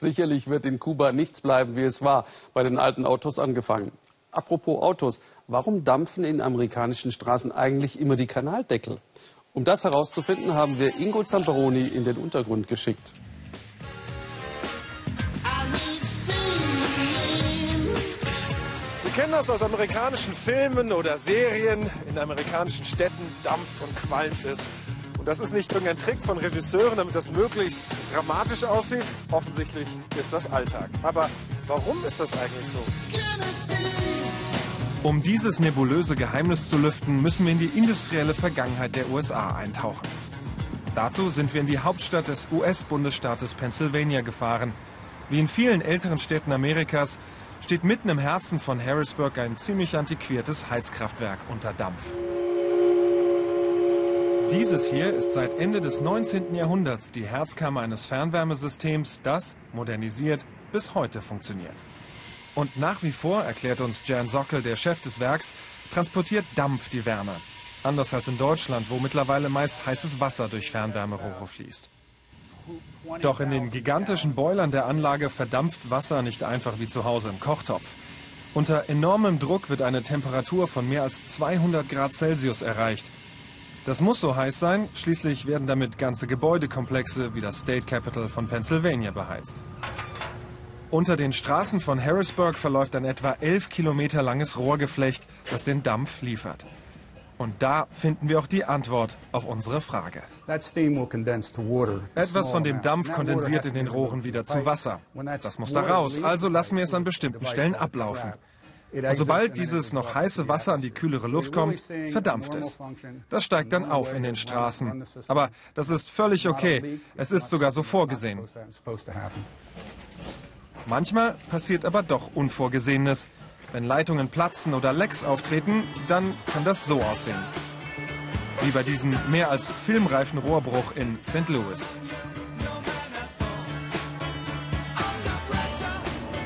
Sicherlich wird in Kuba nichts bleiben, wie es war, bei den alten Autos angefangen. Apropos Autos, warum dampfen in amerikanischen Straßen eigentlich immer die Kanaldeckel? Um das herauszufinden, haben wir Ingo Zamperoni in den Untergrund geschickt. Sie kennen das aus amerikanischen Filmen oder Serien. In amerikanischen Städten dampft und qualmt es. Und das ist nicht irgendein Trick von Regisseuren, damit das möglichst dramatisch aussieht. Offensichtlich ist das Alltag. Aber warum ist das eigentlich so? Um dieses nebulöse Geheimnis zu lüften, müssen wir in die industrielle Vergangenheit der USA eintauchen. Dazu sind wir in die Hauptstadt des US-Bundesstaates Pennsylvania gefahren. Wie in vielen älteren Städten Amerikas steht mitten im Herzen von Harrisburg ein ziemlich antiquiertes Heizkraftwerk unter Dampf. Dieses hier ist seit Ende des 19. Jahrhunderts die Herzkammer eines Fernwärmesystems, das, modernisiert, bis heute funktioniert. Und nach wie vor, erklärt uns Jan Sockel, der Chef des Werks, transportiert Dampf die Wärme. Anders als in Deutschland, wo mittlerweile meist heißes Wasser durch Fernwärmerohre fließt. Doch in den gigantischen Boilern der Anlage verdampft Wasser nicht einfach wie zu Hause im Kochtopf. Unter enormem Druck wird eine Temperatur von mehr als 200 Grad Celsius erreicht, das muss so heiß sein, schließlich werden damit ganze Gebäudekomplexe wie das State Capitol von Pennsylvania beheizt. Unter den Straßen von Harrisburg verläuft ein etwa 11 Kilometer langes Rohrgeflecht, das den Dampf liefert. Und da finden wir auch die Antwort auf unsere Frage. Etwas von dem Dampf kondensiert in den Rohren wieder zu Wasser. Das muss da raus, also lassen wir es an bestimmten Stellen ablaufen. Und sobald dieses noch heiße Wasser an die kühlere Luft kommt, verdampft es. Das steigt dann auf in den Straßen. Aber das ist völlig okay. Es ist sogar so vorgesehen. Manchmal passiert aber doch Unvorgesehenes. Wenn Leitungen platzen oder Lecks auftreten, dann kann das so aussehen. Wie bei diesem mehr als filmreifen Rohrbruch in St. Louis.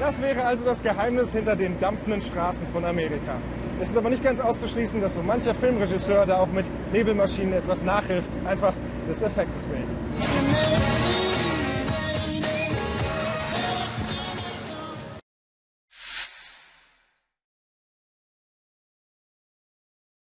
Das wäre also das Geheimnis hinter den dampfenden Straßen von Amerika. Es ist aber nicht ganz auszuschließen, dass so mancher Filmregisseur da auch mit Nebelmaschinen etwas nachhilft, einfach des Effektes wegen.